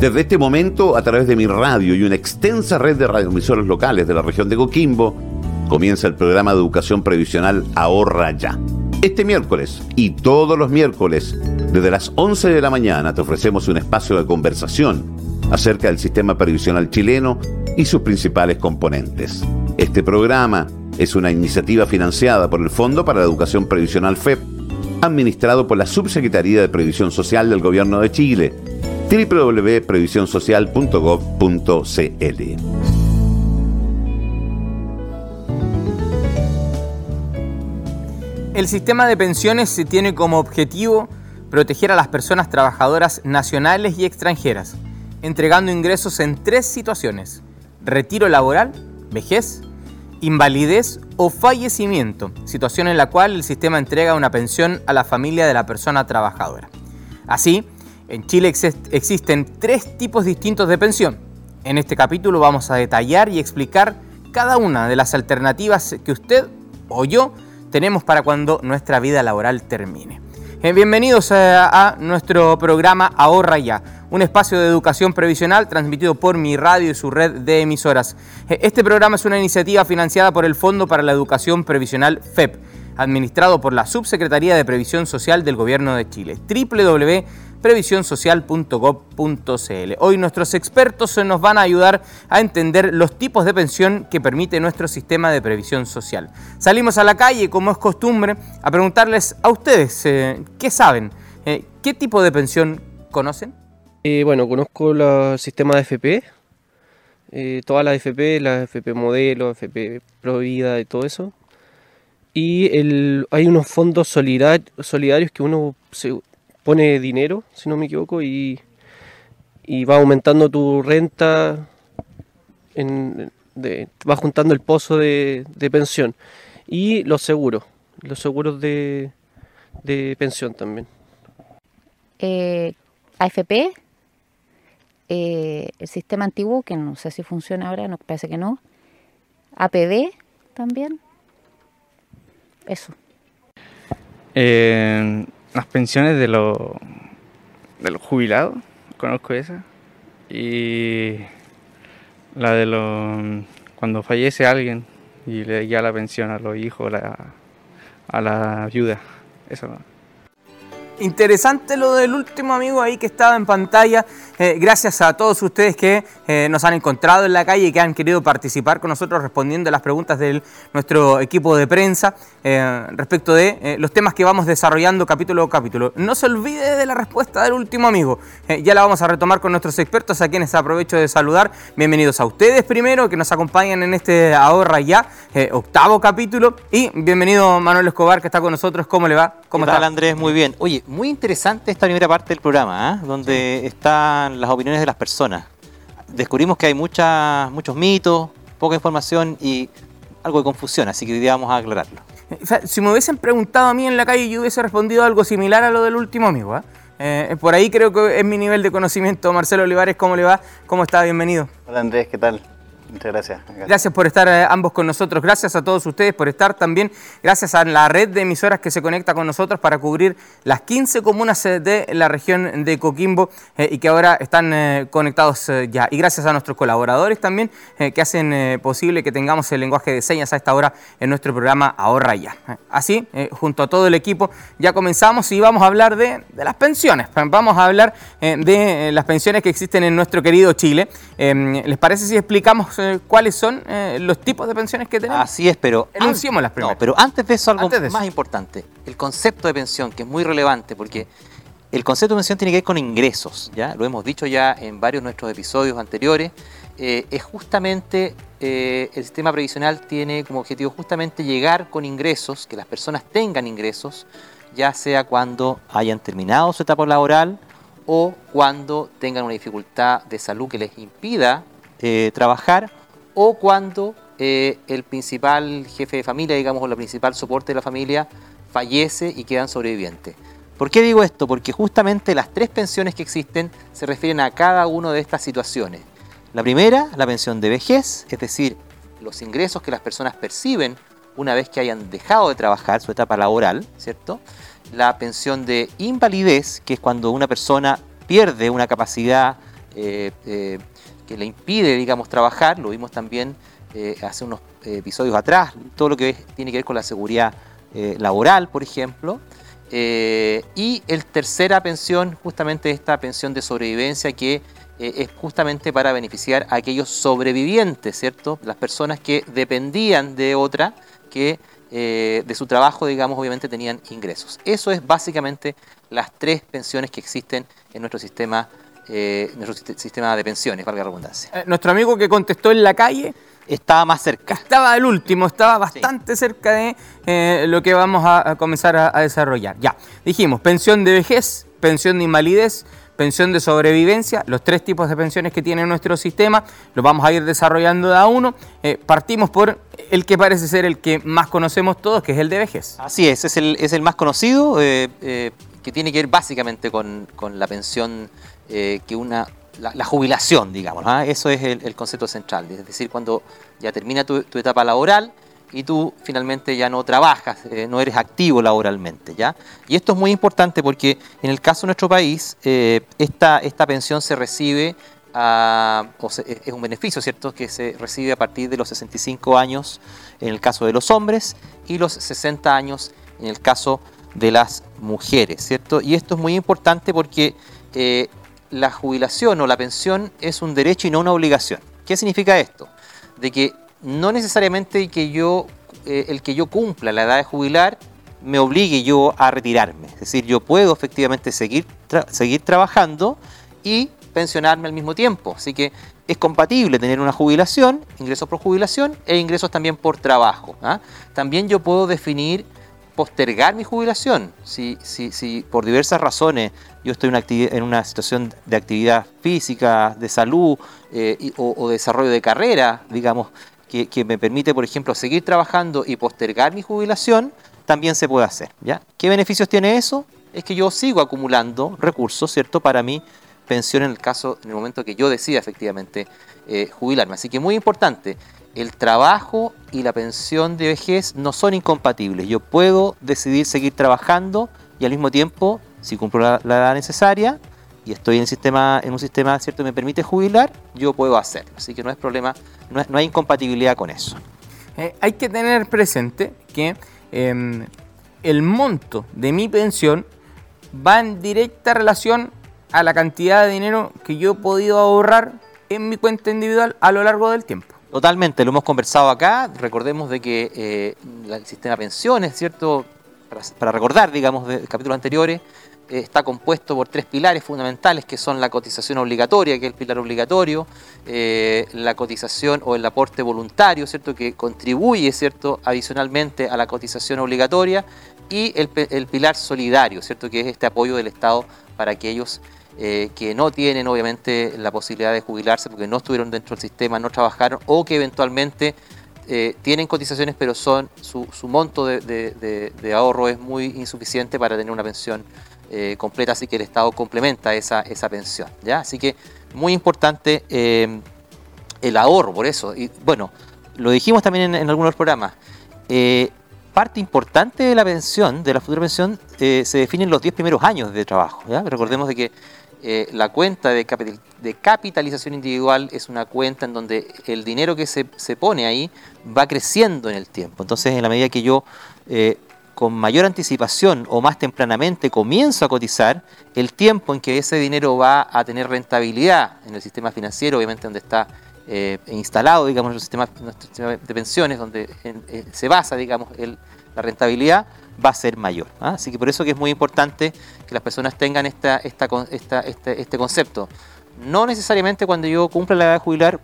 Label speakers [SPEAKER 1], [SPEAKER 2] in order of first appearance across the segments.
[SPEAKER 1] Desde este momento, a través de mi radio y una extensa red de radioemisoras locales de la región de Coquimbo, comienza el programa de educación previsional Ahorra Ya. Este miércoles y todos los miércoles, desde las 11 de la mañana, te ofrecemos un espacio de conversación acerca del sistema previsional chileno y sus principales componentes. Este programa es una iniciativa financiada por el Fondo para la Educación Previsional FEP, administrado por la Subsecretaría de Previsión Social del Gobierno de Chile www.previsionsocial.gov.cl.
[SPEAKER 2] El sistema de pensiones tiene como objetivo proteger a las personas trabajadoras nacionales y extranjeras, entregando ingresos en tres situaciones, retiro laboral, vejez, invalidez o fallecimiento, situación en la cual el sistema entrega una pensión a la familia de la persona trabajadora. Así, en Chile existen tres tipos distintos de pensión. En este capítulo vamos a detallar y explicar cada una de las alternativas que usted o yo tenemos para cuando nuestra vida laboral termine. Eh, bienvenidos a, nuestro programa Ahorra Ya, un espacio de educación previsional transmitido por mi radio y su red de emisoras. Eh, este programa es una iniciativa financiada por el Fondo para la Educación Previsional FEP, administrado por la Subsecretaría de Previsión Social del Gobierno de Chile. www previsionsocial.gov.cl. Hoy nuestros expertos nos van a ayudar a entender los tipos de pensión que permite nuestro sistema de previsión social. Salimos a la calle, como es costumbre, a preguntarles a ustedes eh, qué saben, eh, qué tipo de pensión conocen.
[SPEAKER 3] Eh, bueno, conozco el sistema de FP, todas las FP, las FP modelo, FP Provida y todo eso. Y hay unos fondos solidarios que uno se, pone dinero, si no me equivoco, y, va aumentando tu renta, en, va juntando el pozo de, pensión. Y los seguros, los seguros de, pensión también.
[SPEAKER 4] Eh, AFP, eh, el sistema antiguo, que no sé si funciona ahora, no parece que no. APD también. Eso.
[SPEAKER 5] Eh, las pensiones de los de los jubilados, conozco esa. Y la de los cuando fallece alguien y le da la pensión a los hijos, a la viuda. Eso
[SPEAKER 2] Interesante lo del último amigo ahí que estaba en pantalla. Eh, gracias a todos ustedes que eh, nos han encontrado en la calle y que han querido participar con nosotros respondiendo a las preguntas de nuestro equipo de prensa eh, respecto de los temas que vamos desarrollando capítulo a capítulo. No se olvide de la respuesta del último amigo. ya la vamos a retomar con nuestros expertos a quienes aprovecho de saludar. Bienvenidos a ustedes primero que nos acompañan en este Ahorra Ya, octavo capítulo. Y bienvenido Manuel Escobar que está con nosotros. ¿Cómo le va?
[SPEAKER 6] ¿Cómo
[SPEAKER 2] ¿Qué
[SPEAKER 6] tal, Andrés? Muy bien. Oye, muy interesante esta primera parte del programa, ¿ah? donde las opiniones de las personas. Descubrimos que hay muchas, muchos mitos, poca información y algo de confusión, así que hoy día vamos a aclararlo.
[SPEAKER 2] Si me hubiesen preguntado a mí en la calle, yo hubiese respondido algo similar a lo del último amigo. ¿ah? Eh, por ahí creo que es mi nivel de conocimiento. Marcelo Olivares, ¿cómo le va? ¿Cómo está? Bienvenido.
[SPEAKER 7] Hola Andrés, ¿qué tal? Muchas gracias.
[SPEAKER 2] Gracias, por estar eh, ambos con nosotros. Gracias a todos ustedes por estar también. Gracias a la red de emisoras que se conecta con nosotros para cubrir las 15 comunas eh, de la región de Coquimbo eh, y que ahora están conectados ya. Y gracias a nuestros colaboradores también que hacen posible que tengamos el lenguaje de señas a esta hora en nuestro programa Ahorra Ya. Así, junto a todo el equipo, ya comenzamos y vamos a hablar de, de las pensiones. Vamos a hablar de las pensiones que existen en nuestro querido Chile. ¿Les parece si explicamos eh, cuáles son eh, los tipos de pensiones que tenemos.
[SPEAKER 6] Así es, pero.
[SPEAKER 2] Enunciemos las primeras.
[SPEAKER 6] No, pero antes de eso, algo más importante. El concepto de pensión, que es muy relevante, porque el concepto de pensión tiene que ver con ingresos, ¿ya? Lo hemos dicho ya en varios de nuestros episodios anteriores. Eh, es justamente. el sistema previsional tiene como objetivo justamente llegar con ingresos, que las personas tengan ingresos, ya sea cuando hayan terminado su etapa laboral o cuando tengan una dificultad de salud que les impida eh, trabajar o cuando eh, el principal jefe de familia, digamos, o la principal soporte de la familia fallece y quedan sobrevivientes. ¿Por qué digo esto? Porque justamente las tres pensiones que existen se refieren a cada una de estas situaciones. La primera, la pensión de vejez, es decir, los ingresos que las personas perciben una vez que hayan dejado de trabajar su etapa laboral, ¿cierto? La pensión de invalidez, que es cuando una persona pierde una capacidad que le impide, digamos, trabajar, lo vimos también hace unos episodios atrás, todo lo que tiene que ver con la seguridad laboral, por ejemplo. y el tercera pensión, justamente esta pensión de sobrevivencia que es justamente para beneficiar a aquellos sobrevivientes, ¿cierto? Las personas que dependían de otra, que eh, de su trabajo, digamos, obviamente tenían ingresos. Eso es básicamente las tres pensiones que existen en nuestro sistema, eh, nuestro sistema de pensiones, valga la redundancia.
[SPEAKER 2] Eh, nuestro amigo que contestó en la calle
[SPEAKER 6] estaba más cerca.
[SPEAKER 2] Estaba el último, estaba bastante cerca de lo que vamos a, comenzar a, a, desarrollar. Ya, dijimos, pensión de vejez, pensión de invalidez, pensión de sobrevivencia, los tres tipos de pensiones que tiene nuestro sistema, los vamos a ir desarrollando de a uno. Eh, partimos por el que parece ser el que más conocemos todos, que es el de vejez.
[SPEAKER 6] Así es, es el, es el más conocido, eh, eh, que tiene que ver básicamente con, la pensión, que una, la, jubilación, digamos. ¿ah? Eso es el, concepto central, es decir, cuando ya termina tu, tu etapa laboral, y tú finalmente ya no trabajas, eh, no eres activo laboralmente. ¿ya? Y esto es muy importante porque en el caso de nuestro país, eh, esta, esta pensión se recibe, es un beneficio, ¿cierto?, que se recibe a partir de los 65 años en el caso de los hombres y los 60 años en el caso de las mujeres, ¿cierto? Y esto es muy importante porque eh, la jubilación o la pensión es un derecho y no una obligación. ¿Qué significa esto? De que no necesariamente que yo, eh, el que yo cumpla la edad de jubilar me obligue yo a retirarme. Es decir, yo puedo efectivamente seguir, seguir trabajando y pensionarme al mismo tiempo. Así que es compatible tener una jubilación, ingresos por jubilación e ingresos también por trabajo. ¿ah? También yo puedo definir postergar mi jubilación. Si, si, si por diversas razones yo estoy en una situación de actividad física, de salud eh, o, desarrollo de carrera, digamos, que, me permite, por ejemplo, seguir trabajando y postergar mi jubilación, también se puede hacer. ¿ya? ¿Qué beneficios tiene eso? Es que yo sigo acumulando recursos, ¿cierto?, para mi pensión en el caso, en el momento que yo decida efectivamente eh, jubilarme. Así que muy importante, el trabajo y la pensión de vejez no son incompatibles. Yo puedo decidir seguir trabajando y al mismo tiempo, si cumplo la, edad necesaria, y estoy en, sistema, en un sistema cierto me permite jubilar, yo puedo hacerlo. Así que no es problema, no, hay incompatibilidad con eso.
[SPEAKER 2] Eh, hay que tener presente que em, el monto de mi pensión va en directa relación a la cantidad de dinero que yo he podido ahorrar en mi cuenta individual a lo largo del tiempo.
[SPEAKER 6] Totalmente, lo hemos conversado acá. Recordemos de que eh, el sistema de pensiones, ¿cierto? Para, recordar, digamos, de capítulos anteriores, está compuesto por tres pilares fundamentales que son la cotización obligatoria, que es el pilar obligatorio, eh, la cotización o el aporte voluntario, ¿cierto? que contribuye ¿cierto? adicionalmente a la cotización obligatoria, y el, pilar solidario, ¿cierto? que es este apoyo del Estado para aquellos eh, que no tienen obviamente la posibilidad de jubilarse porque no estuvieron dentro del sistema, no trabajaron o que eventualmente eh, tienen cotizaciones pero son su, monto de, ahorro es muy insuficiente para tener una pensión eh, completa, así que el Estado complementa esa, pensión. ¿ya? Así que muy importante el ahorro, por eso. Y bueno, lo dijimos también en, algunos programas. Parte importante de la pensión, de la futura pensión, se define en los 10 primeros años de trabajo. Recordemos de que la cuenta de, capitalización individual es una cuenta en donde el dinero que se, se, pone ahí va creciendo en el tiempo. Entonces, en la medida que yo con mayor anticipación o más tempranamente comienzo a cotizar, el tiempo en que ese dinero va a tener rentabilidad en el sistema financiero, obviamente donde está eh, instalado, digamos, el sistema, de pensiones, donde eh, se basa, digamos, la rentabilidad, va a ser mayor. ¿ah? Así que por eso que es muy importante que las personas tengan esta, esta, este, este concepto. No necesariamente cuando yo cumpla la edad de jubilar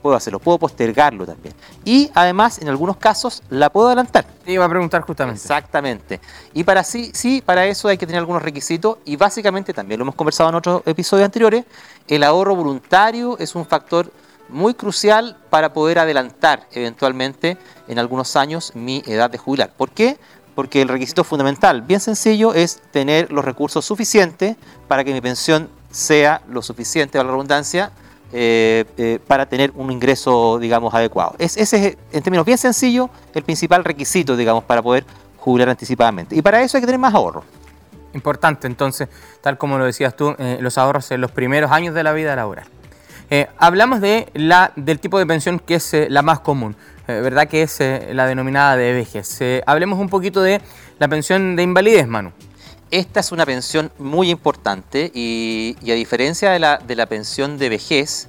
[SPEAKER 6] puedo hacerlo, puedo postergarlo también. Y además, en algunos casos, la puedo adelantar.
[SPEAKER 2] Te iba a preguntar justamente.
[SPEAKER 6] Exactamente. Y para sí, sí, para eso hay que tener algunos requisitos y básicamente, también lo hemos conversado en otros episodios anteriores, el ahorro voluntario es un factor muy crucial para poder adelantar eventualmente en algunos años mi edad de jubilar. ¿Por qué? Porque el requisito fundamental, bien sencillo, es tener los recursos suficientes para que mi pensión sea lo suficiente, a la redundancia, eh, eh, para tener un ingreso, digamos, adecuado. Es, ese es, en términos bien sencillos, el principal requisito, digamos, para poder jubilar anticipadamente. Y para eso hay que tener más ahorro.
[SPEAKER 2] Importante, entonces, tal como lo decías tú, eh, los ahorros en los primeros años de la vida laboral. Hablamos de la, del tipo de pensión que es la más común, ¿verdad? Que es la denominada de vejez. hablemos un poquito de la pensión de invalidez, Manu.
[SPEAKER 6] Esta es una pensión muy importante y, a diferencia de la, de la, pensión de vejez,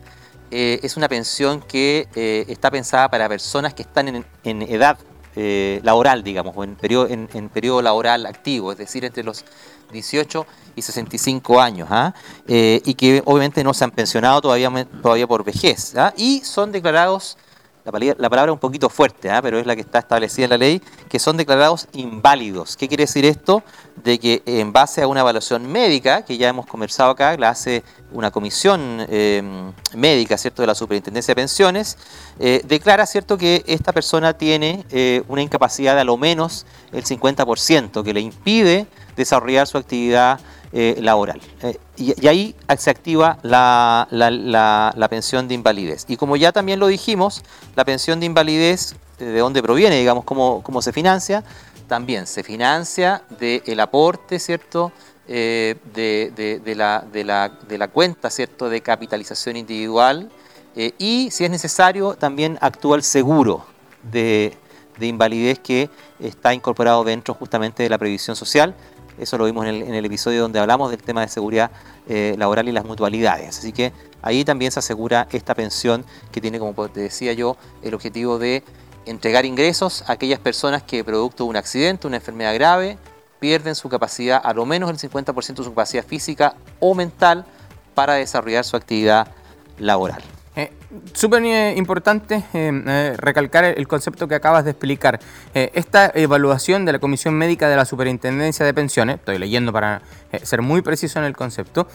[SPEAKER 6] es una pensión que está pensada para personas que están en, en edad eh, laboral, digamos, o en periodo, en, periodo laboral activo, es decir, entre los 18 y 65 años, ¿ah? eh, y que obviamente no se han pensionado todavía, todavía por vejez, ¿ah? y son declarados la palabra, es un poquito fuerte, ¿ah? pero es la que está establecida en la ley, que son declarados inválidos. ¿Qué quiere decir esto? De que en base a una evaluación médica, que ya hemos conversado acá, la hace una comisión em, médica, ¿cierto?, de la Superintendencia de Pensiones, eh, declara, ¿cierto?, que esta persona tiene eh, una incapacidad de a lo menos el 50%, que le impide desarrollar su actividad eh, laboral. Eh, y, ahí se activa la, pensión de invalidez. Y como ya también lo dijimos, la pensión de invalidez, eh, ¿de dónde proviene? Digamos, ¿cómo, cómo se financia? También se financia del aporte, ¿cierto? de, la, de, la, cuenta, ¿cierto? De capitalización individual. y si es necesario, también actúa el seguro de, de invalidez que está incorporado dentro justamente de la previsión social eso lo vimos en el, episodio donde hablamos del tema de seguridad eh, laboral y las mutualidades. Así que ahí también se asegura esta pensión que tiene, como te decía yo, el objetivo de entregar ingresos a aquellas personas que producto de un accidente, una enfermedad grave, pierden su capacidad, a lo menos el 50% de su capacidad física o mental para desarrollar su actividad laboral.
[SPEAKER 2] Eh, Súper eh, importante eh, eh, recalcar el concepto que acabas de explicar. esta evaluación de la Comisión Médica de la Superintendencia de Pensiones, estoy leyendo para ser muy preciso en el concepto,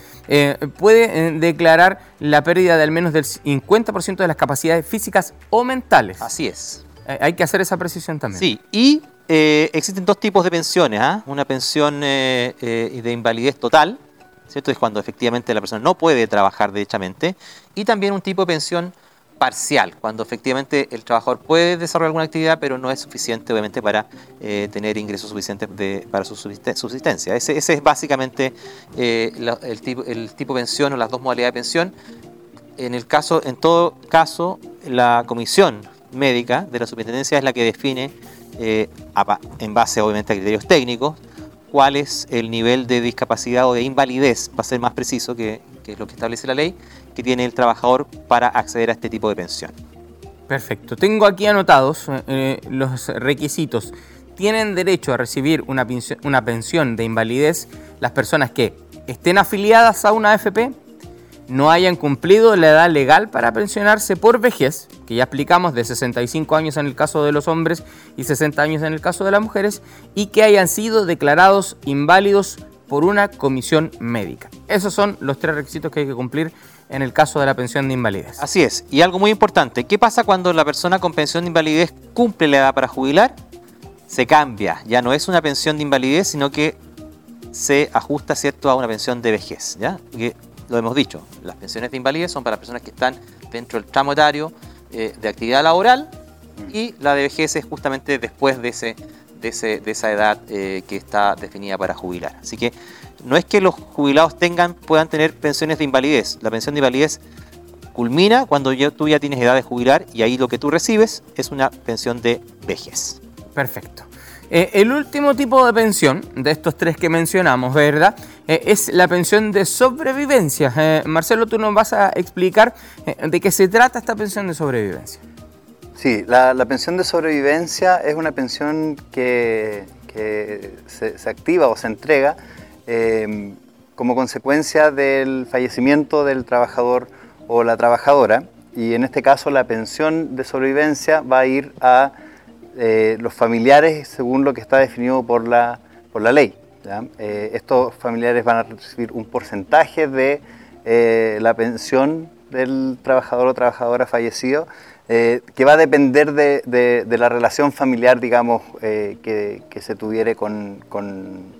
[SPEAKER 2] puede declarar la pérdida de al menos del 50% de las capacidades físicas o mentales.
[SPEAKER 6] Así es.
[SPEAKER 2] hay que hacer esa precisión también.
[SPEAKER 6] Sí, y existen dos tipos de pensiones. ¿ah? Una pensión de invalidez total, ¿cierto? Es cuando efectivamente la persona no puede trabajar derechamente. Y también un tipo de pensión parcial, cuando efectivamente el trabajador puede desarrollar alguna actividad, pero no es suficiente obviamente para eh, tener ingresos suficientes para su subsistencia. Ese, es básicamente eh, el, tipo, el tipo de pensión o las dos modalidades de pensión. En, el caso, en todo caso, la comisión médica de la superintendencia es la que define, eh, en base obviamente a criterios técnicos, cuál es el nivel de discapacidad o de invalidez, para ser más preciso, que, es lo que establece la ley, que tiene el trabajador para acceder a este tipo de pensión.
[SPEAKER 2] Perfecto. Tengo aquí anotados eh, los requisitos. Tienen derecho a recibir una una pensión de invalidez las personas que estén afiliadas a una AFP, no hayan cumplido la edad legal para pensionarse por vejez, que ya explicamos de 65 años en el caso de los hombres y 60 años en el caso de las mujeres, y que hayan sido declarados inválidos por una comisión médica. Esos son los tres requisitos que hay que cumplir en el caso de la pensión de invalidez.
[SPEAKER 6] Así es, y algo muy importante, ¿qué pasa cuando la persona con pensión de invalidez cumple la edad para jubilar? Se cambia, ya no es una pensión de invalidez, sino que se ajusta cierto a una pensión de vejez, ¿ya? Lo hemos dicho, las pensiones de invalidez son para personas que están dentro del tramo etario eh, de actividad laboral y la de vejez es justamente después de, ese, de, de esa edad eh, que está definida para jubilar. Así que no es que los jubilados tengan, puedan tener pensiones de invalidez. La pensión de invalidez culmina cuando tú ya tienes edad de jubilar y ahí lo que tú recibes es una pensión de vejez.
[SPEAKER 2] Perfecto. Eh, el último tipo de pensión de estos tres que mencionamos, ¿verdad? Eh, es la pensión de sobrevivencia. Eh, Marcelo, tú nos vas a explicar de qué se trata esta pensión de sobrevivencia.
[SPEAKER 7] Sí, la, pensión de sobrevivencia es una pensión que, se, se, activa o se entrega como consecuencia del fallecimiento del trabajador o la trabajadora. Y en este caso la pensión de sobrevivencia va a ir a eh, los familiares según lo que está definido por la, por la ley. Eh, estos familiares van a recibir un porcentaje de eh, la pensión del trabajador o trabajadora fallecido, que va a depender de, la relación familiar, digamos, que, se tuviere con,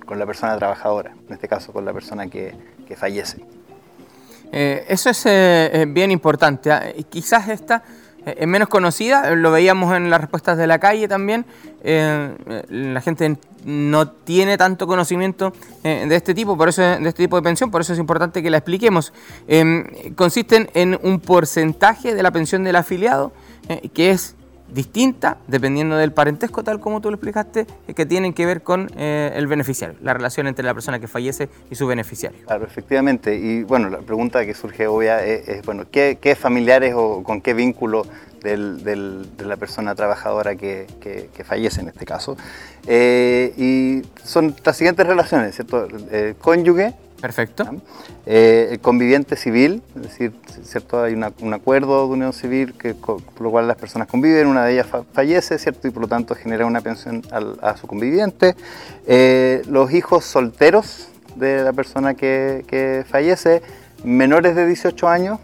[SPEAKER 7] la persona trabajadora, en este caso con la persona que, fallece.
[SPEAKER 2] eso es bien importante. ¿ah? Quizás esta es menos conocida, lo veíamos en las respuestas de la calle también, la gente no tiene tanto conocimiento de este tipo, por eso de este tipo de pensión, por eso es importante que la expliquemos. consisten en un porcentaje de la pensión del afiliado que es distinta dependiendo del parentesco, tal como tú lo explicaste, que tienen que ver con eh, el beneficiario, la relación entre la persona que fallece y su beneficiario.
[SPEAKER 7] Claro, efectivamente. Y bueno, la pregunta que surge obvia es, bueno, ¿qué, familiares o con qué vínculo de la persona trabajadora que, fallece en este caso? Eh, y son las siguientes relaciones, ¿cierto? El cónyuge,
[SPEAKER 2] Perfecto.
[SPEAKER 7] Eh, el conviviente civil, es decir, ¿cierto? hay un acuerdo de unión civil que, por lo cual las personas conviven, una de ellas fallece, ¿cierto? y por lo tanto genera una pensión a su conviviente. Eh, los hijos solteros de la persona que, fallece, menores de 18 años,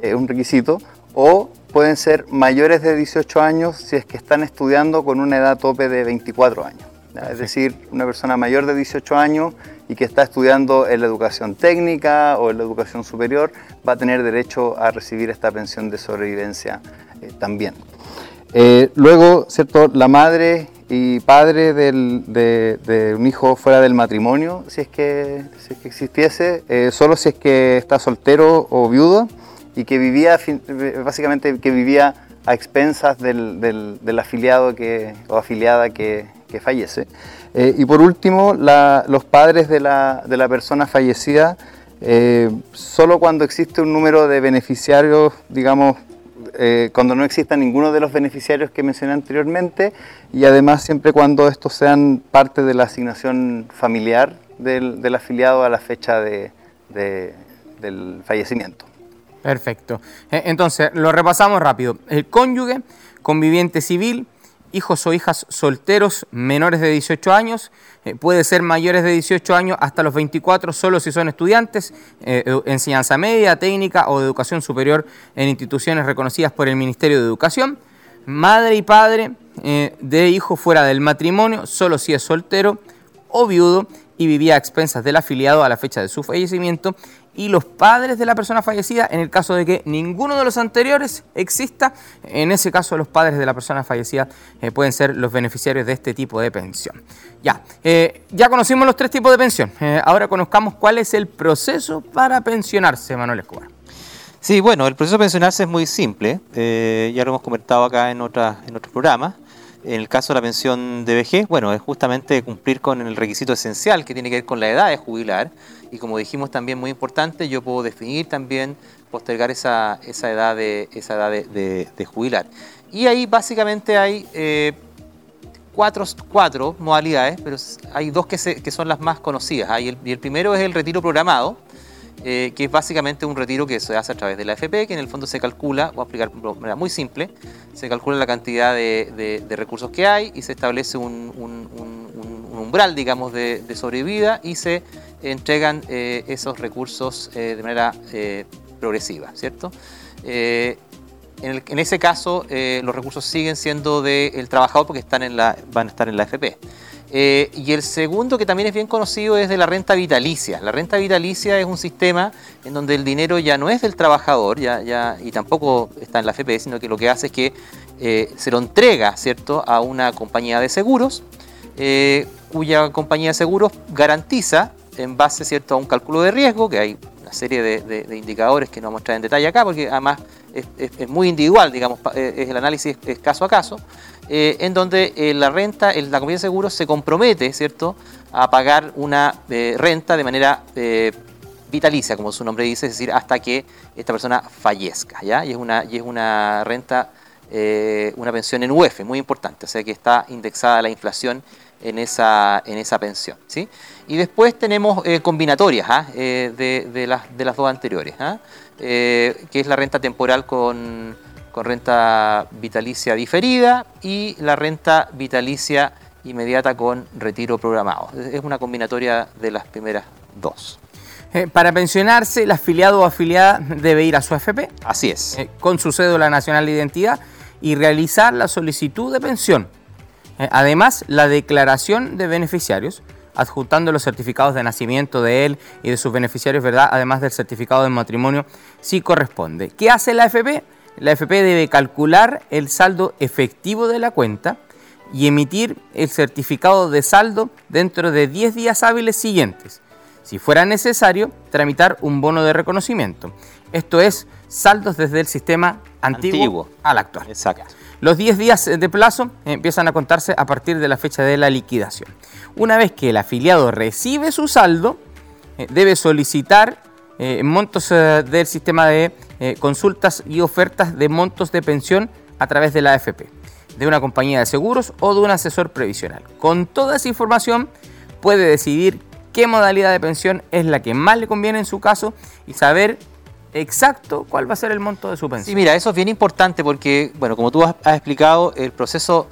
[SPEAKER 7] es un requisito, o pueden ser mayores de 18 años si es que están estudiando con una edad tope de 24 años. Es decir, una persona mayor de 18 años y que está estudiando en la educación técnica o en la educación superior va a tener derecho a recibir esta pensión de sobrevivencia eh, también. Eh, luego, ¿cierto? La madre y padre de, un hijo fuera del matrimonio, si es que, existiese, eh, solo si es que está soltero o viudo y que vivía, básicamente, que vivía a expensas del, afiliado que, o afiliada que, que fallece. Eh, y por último, los padres de la, de la persona fallecida, eh, solo cuando existe un número de beneficiarios, digamos, eh, cuando no exista ninguno de los beneficiarios que mencioné anteriormente, y además siempre cuando estos sean parte de la asignación familiar del, del afiliado a la fecha de, del fallecimiento.
[SPEAKER 2] Perfecto. Entonces, lo repasamos rápido. El cónyuge, conviviente civil, hijos o hijas solteros menores de 18 años, eh, puede ser mayores de 18 años hasta los 24 solo si son estudiantes, eh, enseñanza media, técnica o de educación superior en instituciones reconocidas por el Ministerio de Educación, madre y padre eh, de hijo fuera del matrimonio, solo si es soltero o viudo y vivía a expensas del afiliado a la fecha de su fallecimiento y los padres de la persona fallecida en el caso de que ninguno de los anteriores exista. En ese caso los padres de la persona fallecida eh, pueden ser los beneficiarios de este tipo de pensión. Ya, eh, ya conocimos los tres tipos de pensión. Eh, ahora conozcamos cuál es el proceso para pensionarse, Manuel Escobar.
[SPEAKER 6] Sí, bueno, el proceso de pensionarse es muy simple. ya lo hemos comentado acá en, otra, en otros programas. En el caso de la pensión de vejez, bueno, es justamente cumplir con el requisito esencial que tiene que ver con la edad de jubilar y como dijimos también muy importante, yo puedo definir también, postergar esa, esa edad, de, esa edad de, jubilar. Y ahí básicamente hay eh, cuatro, cuatro, modalidades, pero hay dos que, que son las más conocidas. y, el, primero es el retiro programado, eh, que es básicamente un retiro que se hace a través de la FP, que en el fondo se calcula, voy a explicar de manera muy simple, se calcula la cantidad de, recursos que hay y se establece un, umbral, digamos, de, sobrevida y se entregan eh, esos recursos eh, de manera progresiva, ¿cierto? En, ese caso, los recursos siguen siendo del trabajador porque están en la, van a estar en la FP. Eh, y el segundo, que también es bien conocido, es de la renta vitalicia. La renta vitalicia es un sistema en donde el dinero ya no es del trabajador y tampoco está en la FP, sino que lo que hace es que eh, se lo entrega ¿cierto? a una compañía de seguros, eh, cuya compañía de seguros garantiza, en base ¿cierto? a un cálculo de riesgo, que hay una serie de, indicadores que no vamos a mostrar en detalle acá, porque además es, muy individual, digamos, es el análisis caso a caso. Eh, en donde eh, la renta, la compañía de seguros se compromete, ¿cierto?, a pagar una eh, renta de manera vitalicia, como su nombre dice, es decir, hasta que esta persona fallezca, ¿ya? Y es una, y es una renta, una pensión en UF, muy importante, o sea que está indexada la inflación en esa, en esa pensión, ¿sí? Y después tenemos combinatorias ¿ah? de, las, de las dos anteriores, ¿ah? que es la renta temporal con con renta vitalicia diferida y la renta vitalicia inmediata con retiro programado. Es una combinatoria de las primeras dos.
[SPEAKER 2] Eh, para pensionarse, el afiliado o afiliada debe ir a su AFP.
[SPEAKER 6] Así es.
[SPEAKER 2] Eh, con su cédula nacional de identidad y realizar la solicitud de pensión. Eh, además, la declaración de beneficiarios, adjuntando los certificados de nacimiento de él y de sus beneficiarios, ¿verdad? Además del certificado de matrimonio, si corresponde. ¿Qué hace la AFP? La FP debe calcular el saldo efectivo de la cuenta y emitir el certificado de saldo dentro de 10 días hábiles siguientes. Si fuera necesario, tramitar un bono de reconocimiento. Esto es saldos desde el sistema antiguo, al actual.
[SPEAKER 6] Exacto.
[SPEAKER 2] Los 10 días de plazo empiezan a contarse a partir de la fecha de la liquidación. Una vez que el afiliado recibe su saldo, eh, debe solicitar eh, montos eh, del sistema de consultas y ofertas de montos de pensión a través de la AFP, de una compañía de seguros o de un asesor previsional. Con toda esa información puede decidir qué modalidad de pensión es la que más le conviene en su caso y saber exacto cuál va a ser el monto de su pensión.
[SPEAKER 6] Sí, mira, eso es bien importante porque, bueno, como tú has, explicado, el proceso,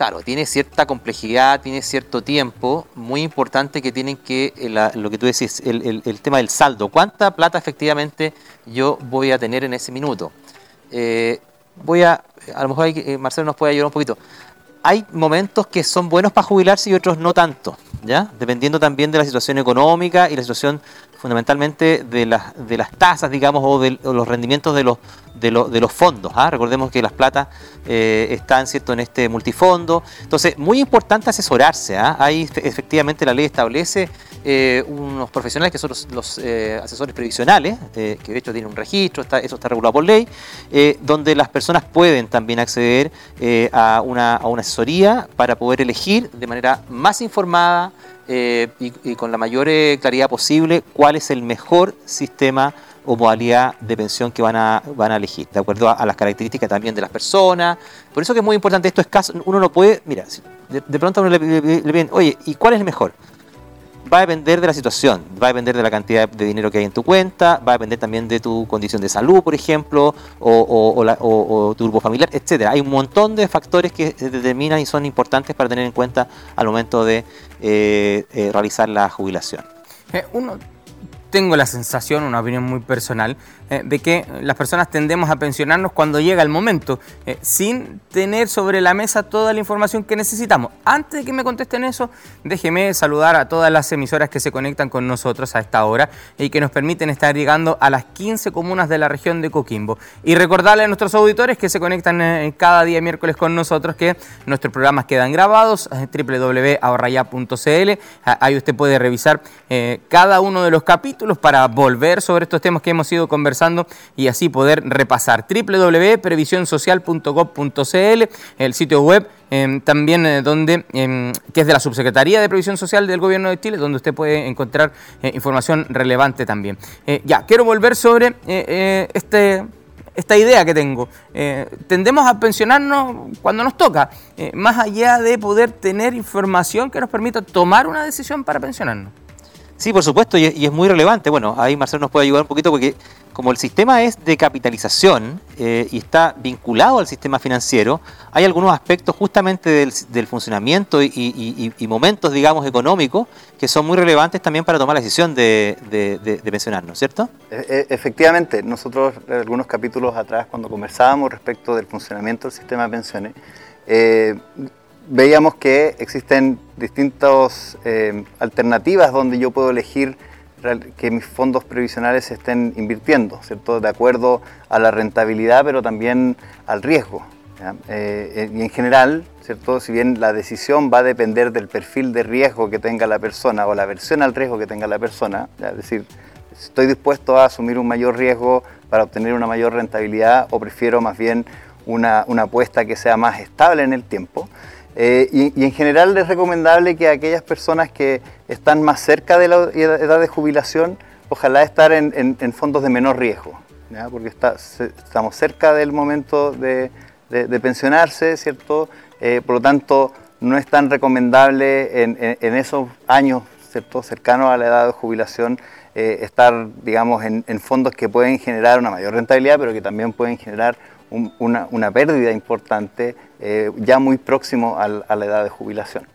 [SPEAKER 6] claro, tiene cierta complejidad, tiene cierto tiempo, muy importante que tienen que, eh, lo que tú decís, el, tema del saldo, cuánta plata efectivamente yo voy a tener en ese minuto. Eh, voy a, a lo mejor eh, Marcelo nos puede ayudar un poquito. Hay momentos que son buenos para jubilarse y otros no tanto, ¿ya? Dependiendo también de la situación económica y la situación fundamentalmente de las, de las tasas, digamos, o de los rendimientos de los, de, los fondos. ¿ah? Recordemos que las platas eh, están ¿cierto? en este multifondo. Entonces, muy importante asesorarse. ¿ah? Ahí efectivamente la ley establece eh, unos profesionales que son los, eh, asesores previsionales, que de hecho tienen un registro, está, eso está regulado por ley, donde las personas pueden también acceder a, una, a una asesoría para poder elegir de manera más informada, y, con la mayor claridad posible cuál es el mejor sistema o modalidad de pensión que van a, van a elegir, de acuerdo a, las características también de las personas. Por eso que es muy importante esto es caso, uno no puede, mira, de, pronto uno le, le, le, oye, ¿y cuál es el mejor? va a depender de la situación, va a depender de la cantidad de dinero que hay en tu cuenta, va a depender también de tu condición de salud, por ejemplo, o, tu grupo familiar, etcétera. Hay un montón de factores que determinan y son importantes para tener en cuenta al momento de eh, eh, realizar la jubilación.
[SPEAKER 2] Eh, uno tengo la sensación, una opinión muy personal, eh, de que las personas tendemos a pensionarnos cuando llega el momento, eh, sin tener sobre la mesa toda la información que necesitamos. Antes de que me contesten eso, déjeme saludar a todas las emisoras que se conectan con nosotros a esta hora y que nos permiten estar llegando a las 15 comunas de la región de Coquimbo. Y recordarle a nuestros auditores que se conectan eh, cada día miércoles con nosotros que nuestros programas quedan grabados, www.ahorraya.cl. Ahí usted puede revisar cada uno de los capítulos para volver sobre estos temas que hemos ido conversando y así poder repasar www.previsionsocial.gov.cl, el sitio web em, también eh, donde em, que es de la Subsecretaría de Previsión Social del Gobierno de Chile, donde usted puede encontrar eh, información relevante también. Eh, ya, quiero volver sobre este esta idea que tengo. tendemos a pensionarnos cuando nos toca, más allá de poder tener información que nos permita tomar una decisión para pensionarnos.
[SPEAKER 6] Sí, por supuesto, y es, muy relevante. Bueno, ahí Marcelo nos puede ayudar un poquito porque como el sistema es de capitalización eh, y está vinculado al sistema financiero, hay algunos aspectos justamente del, funcionamiento y, momentos, digamos, económicos que son muy relevantes también para tomar la decisión de, de, pensionarnos, ¿cierto?
[SPEAKER 7] E, e, efectivamente, nosotros algunos capítulos atrás, cuando conversábamos respecto del funcionamiento del sistema de pensiones, eh, veíamos que existen distintas eh, alternativas donde yo puedo elegir que mis fondos previsionales se estén invirtiendo, ¿cierto? De acuerdo a la rentabilidad, pero también al riesgo. Eh, y en general, ¿cierto? Si bien la decisión va a depender del perfil de riesgo que tenga la persona o la aversión al riesgo que tenga la persona, es decir, estoy dispuesto a asumir un mayor riesgo para obtener una mayor rentabilidad o prefiero más bien una, una apuesta que sea más estable en el tiempo. Eh, y, en general es recomendable que aquellas personas que están más cerca de la edad de jubilación, ojalá estar en, fondos de menor riesgo, porque estamos cerca del momento de, pensionarse, ¿cierto? Eh, por lo tanto, no es tan recomendable en, esos años ¿cierto? cercanos a la edad de jubilación eh, estar, digamos, en, fondos que pueden generar una mayor rentabilidad, pero que también pueden generar una, pérdida importante eh, ya muy próximo a la edad de jubilación.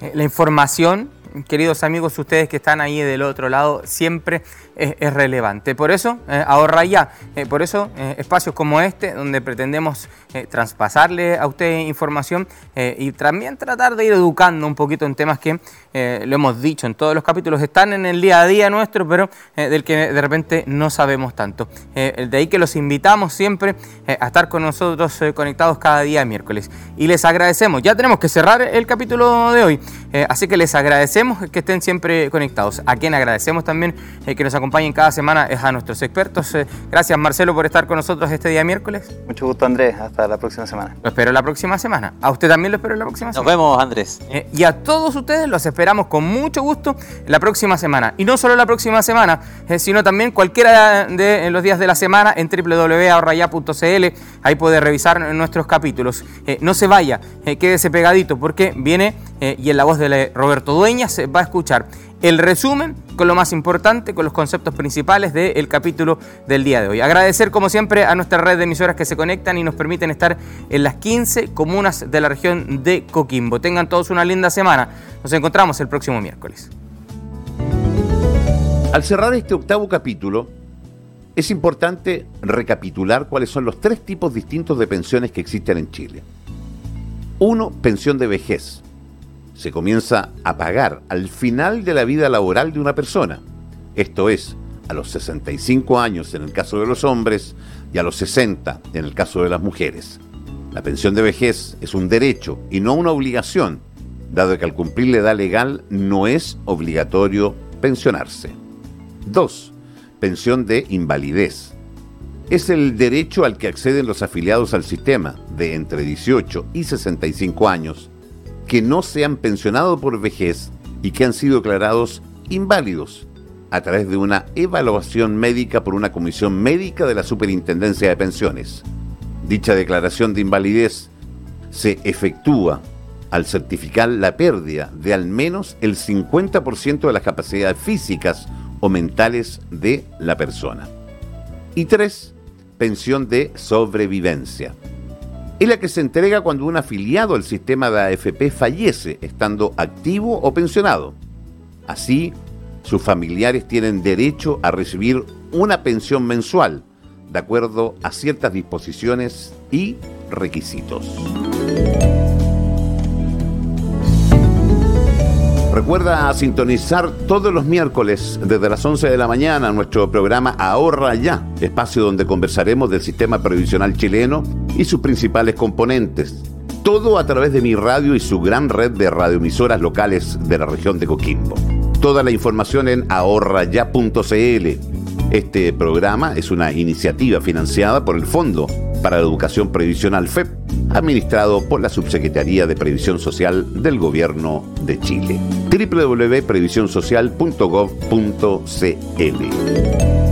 [SPEAKER 2] Eh, la información, queridos amigos, ustedes que están ahí del otro lado, siempre es, relevante. Por eso, ahorra ya. por eso, espacios como este, donde pretendemos traspasarle a usted información y también tratar de ir educando un poquito en temas que, lo hemos dicho en todos los capítulos, están en el día a día nuestro, pero del que de repente no sabemos tanto. de ahí que los invitamos siempre a estar con nosotros conectados cada día miércoles. Y les agradecemos. Ya tenemos que cerrar el capítulo de hoy. Eh, así que les agradecemos que estén siempre conectados. A quien agradecemos también eh, que nos acompañen cada semana es a nuestros expertos. Eh, gracias Marcelo por estar con nosotros este día miércoles.
[SPEAKER 7] Mucho gusto Andrés. Hasta la próxima semana.
[SPEAKER 2] Lo espero la próxima semana. A usted también lo espero la próxima semana.
[SPEAKER 6] Nos vemos Andrés.
[SPEAKER 2] y a todos ustedes los esperamos con mucho gusto la próxima semana. Y no solo la próxima semana, sino también cualquiera de los días de la semana en www.ahorraya.cl. Ahí puede revisar nuestros capítulos. no se vaya, quédese pegadito porque viene y en la voz de Roberto Dueña va a escuchar el resumen con lo más importante, con los conceptos principales del capítulo del día de hoy. Agradecer como siempre a nuestra red de emisoras que se conectan y nos permiten estar en las 15 comunas de la región de Coquimbo. Tengan todos una linda semana. Nos encontramos el próximo miércoles.
[SPEAKER 1] Al cerrar este octavo capítulo, es importante recapitular cuáles son los tres tipos distintos de pensiones que existen en Chile. Uno, pensión de vejez se comienza a pagar al final de la vida laboral de una persona. Esto es, a los 65 años en el caso de los hombres y a los 60 en el caso de las mujeres. La pensión de vejez es un derecho y no una obligación, dado que al cumplir la edad legal no es obligatorio pensionarse. 2. Pensión de invalidez. Es el derecho al que acceden los afiliados al sistema de entre 18 y 65 años que no se han pensionado por vejez y que han sido declarados inválidos a través de una evaluación médica por una comisión médica de la Superintendencia de Pensiones. Dicha declaración de invalidez se efectúa al certificar la pérdida de al menos el 50% de las capacidades físicas o mentales de la persona. Y tres, pensión de sobrevivencia es la que se entrega cuando un afiliado al sistema de AFP fallece, estando activo o pensionado. Así, sus familiares tienen derecho a recibir una pensión mensual, de acuerdo a ciertas disposiciones y requisitos. Recuerda sintonizar todos los miércoles desde las 11 de la mañana nuestro programa Ahorra Ya, espacio donde conversaremos del sistema previsional chileno y sus principales componentes. Todo a través de mi radio y su gran red de radioemisoras locales de la región de Coquimbo. Toda la información en ahorraya.cl. Este programa es una iniciativa financiada por el Fondo para la Educación Previsional FEP, administrado por la Subsecretaría de Previsión Social del Gobierno de Chile. www.previsionsocial.gov.cl